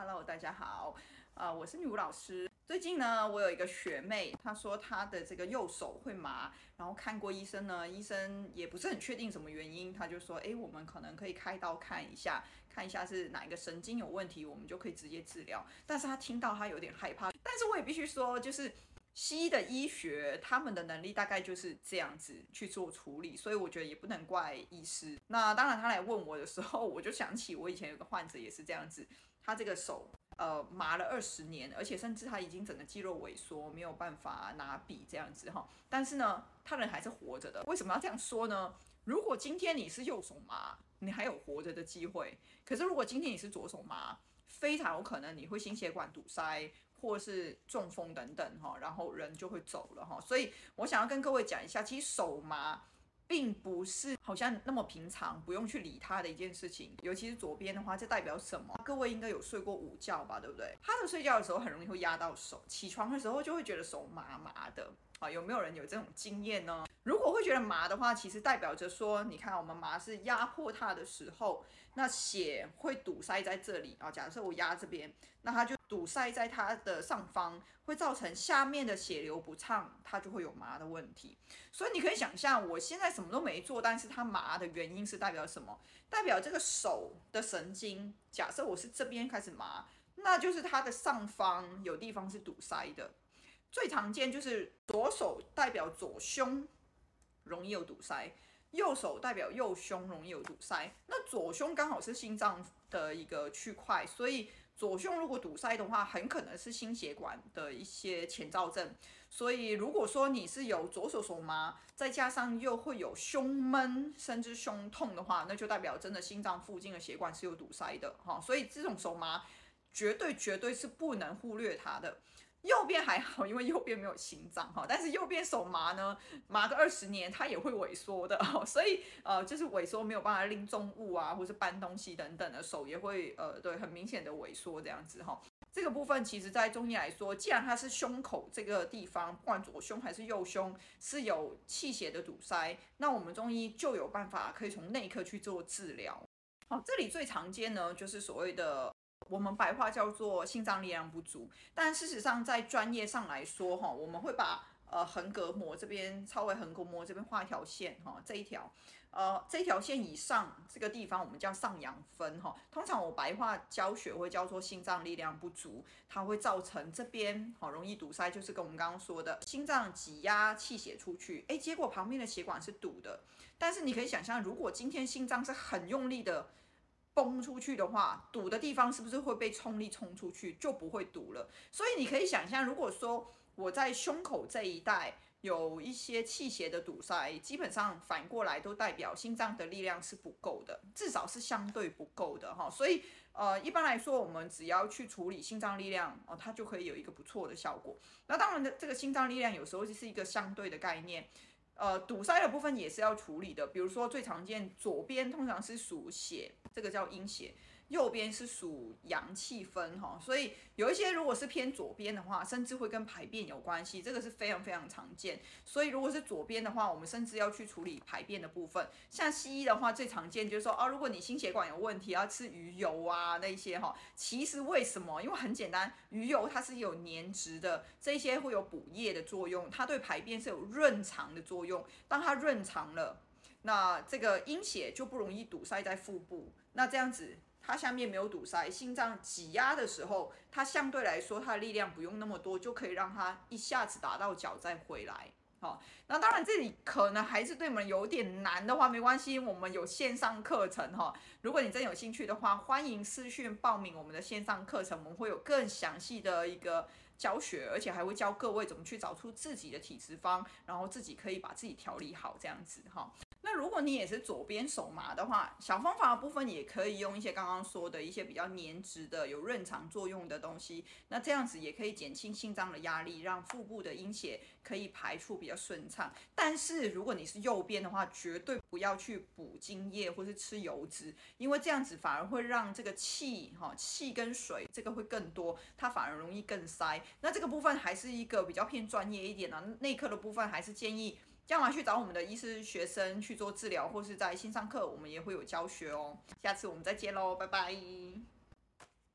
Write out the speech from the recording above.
Hello，大家好，啊，我是女巫老师。最近呢，我有一个学妹，她说她的这个右手会麻，然后看过医生呢，医生也不是很确定什么原因，她就说，哎，我们可能可以开刀看一下，看一下是哪一个神经有问题，我们就可以直接治疗。但是她听到她有点害怕，但是我也必须说，就是。西医的医学，他们的能力大概就是这样子去做处理，所以我觉得也不能怪医师。那当然，他来问我的时候，我就想起我以前有个患者也是这样子，他这个手呃麻了二十年，而且甚至他已经整个肌肉萎缩，没有办法拿笔这样子哈。但是呢，他人还是活着的。为什么要这样说呢？如果今天你是右手麻，你还有活着的机会；可是如果今天你是左手麻，非常有可能你会心血管堵塞。或是中风等等哈，然后人就会走了哈，所以我想要跟各位讲一下，其实手麻并不是好像那么平常，不用去理它的一件事情。尤其是左边的话，这代表什么？各位应该有睡过午觉吧，对不对？他们睡觉的时候很容易会压到手，起床的时候就会觉得手麻麻的啊。有没有人有这种经验呢？如果会觉得麻的话，其实代表着说，你看我们麻是压迫它的时候，那血会堵塞在这里啊。假设我压这边，那它就。堵塞在它的上方，会造成下面的血流不畅，它就会有麻的问题。所以你可以想象，我现在什么都没做，但是它麻的原因是代表什么？代表这个手的神经，假设我是这边开始麻，那就是它的上方有地方是堵塞的。最常见就是左手代表左胸容易有堵塞，右手代表右胸容易有堵塞。那左胸刚好是心脏的一个区块，所以。左胸如果堵塞的话，很可能是心血管的一些前兆症。所以如果说你是有左手手麻，再加上又会有胸闷甚至胸痛的话，那就代表真的心脏附近的血管是有堵塞的哈。所以这种手麻绝对绝对是不能忽略它的。右边还好，因为右边没有心脏哈，但是右边手麻呢，麻个二十年，它也会萎缩的，所以呃，就是萎缩没有办法拎重物啊，或是搬东西等等的，手也会呃，对，很明显的萎缩这样子哈。这个部分其实在中医来说，既然它是胸口这个地方，不管左胸还是右胸是有气血的堵塞，那我们中医就有办法可以从内科去做治疗。好，这里最常见呢，就是所谓的。我们白话叫做心脏力量不足，但事实上在专业上来说，哈，我们会把呃横膈膜这边超微横膈膜这边画一条线，哈，这一条，呃，这条线以上这个地方我们叫上阳分，哈，通常我白话教学会叫做心脏力量不足，它会造成这边好容易堵塞，就是跟我们刚刚说的心脏挤压气血出去，诶，结果旁边的血管是堵的，但是你可以想象，如果今天心脏是很用力的。冲出去的话，堵的地方是不是会被冲力冲出去，就不会堵了？所以你可以想象，如果说我在胸口这一带有一些气血的堵塞，基本上反过来都代表心脏的力量是不够的，至少是相对不够的哈。所以呃，一般来说，我们只要去处理心脏力量哦，它就可以有一个不错的效果。那当然的，这个心脏力量有时候就是一个相对的概念。呃，堵塞的部分也是要处理的，比如说最常见，左边通常是属血，这个叫阴血。右边是属阳气分哈，所以有一些如果是偏左边的话，甚至会跟排便有关系，这个是非常非常常见。所以如果是左边的话，我们甚至要去处理排便的部分。像西医的话，最常见就是说，哦，如果你心血管有问题，要吃鱼油啊那些哈。其实为什么？因为很简单，鱼油它是有粘质的，这些会有补液的作用，它对排便是有润肠的作用。当它润肠了，那这个阴血就不容易堵塞在腹部。那这样子。它下面没有堵塞，心脏挤压的时候，它相对来说它的力量不用那么多，就可以让它一下子打到脚再回来。好，那当然这里可能还是对我们有点难的话，没关系，我们有线上课程哈。如果你真有兴趣的话，欢迎私讯报名我们的线上课程，我们会有更详细的一个教学，而且还会教各位怎么去找出自己的体质方，然后自己可以把自己调理好这样子哈。那如果你也是左边手麻的话，小方法的部分也可以用一些刚刚说的一些比较粘质的、有润肠作用的东西。那这样子也可以减轻心脏的压力，让腹部的阴血可以排出比较顺畅。但是如果你是右边的话，绝对不要去补精液或是吃油脂，因为这样子反而会让这个气哈气跟水这个会更多，它反而容易更塞。那这个部分还是一个比较偏专业一点的、内科的部分，还是建议。要么去找我们的医师学生去做治疗，或是在线上课，我们也会有教学哦。下次我们再见喽，拜拜。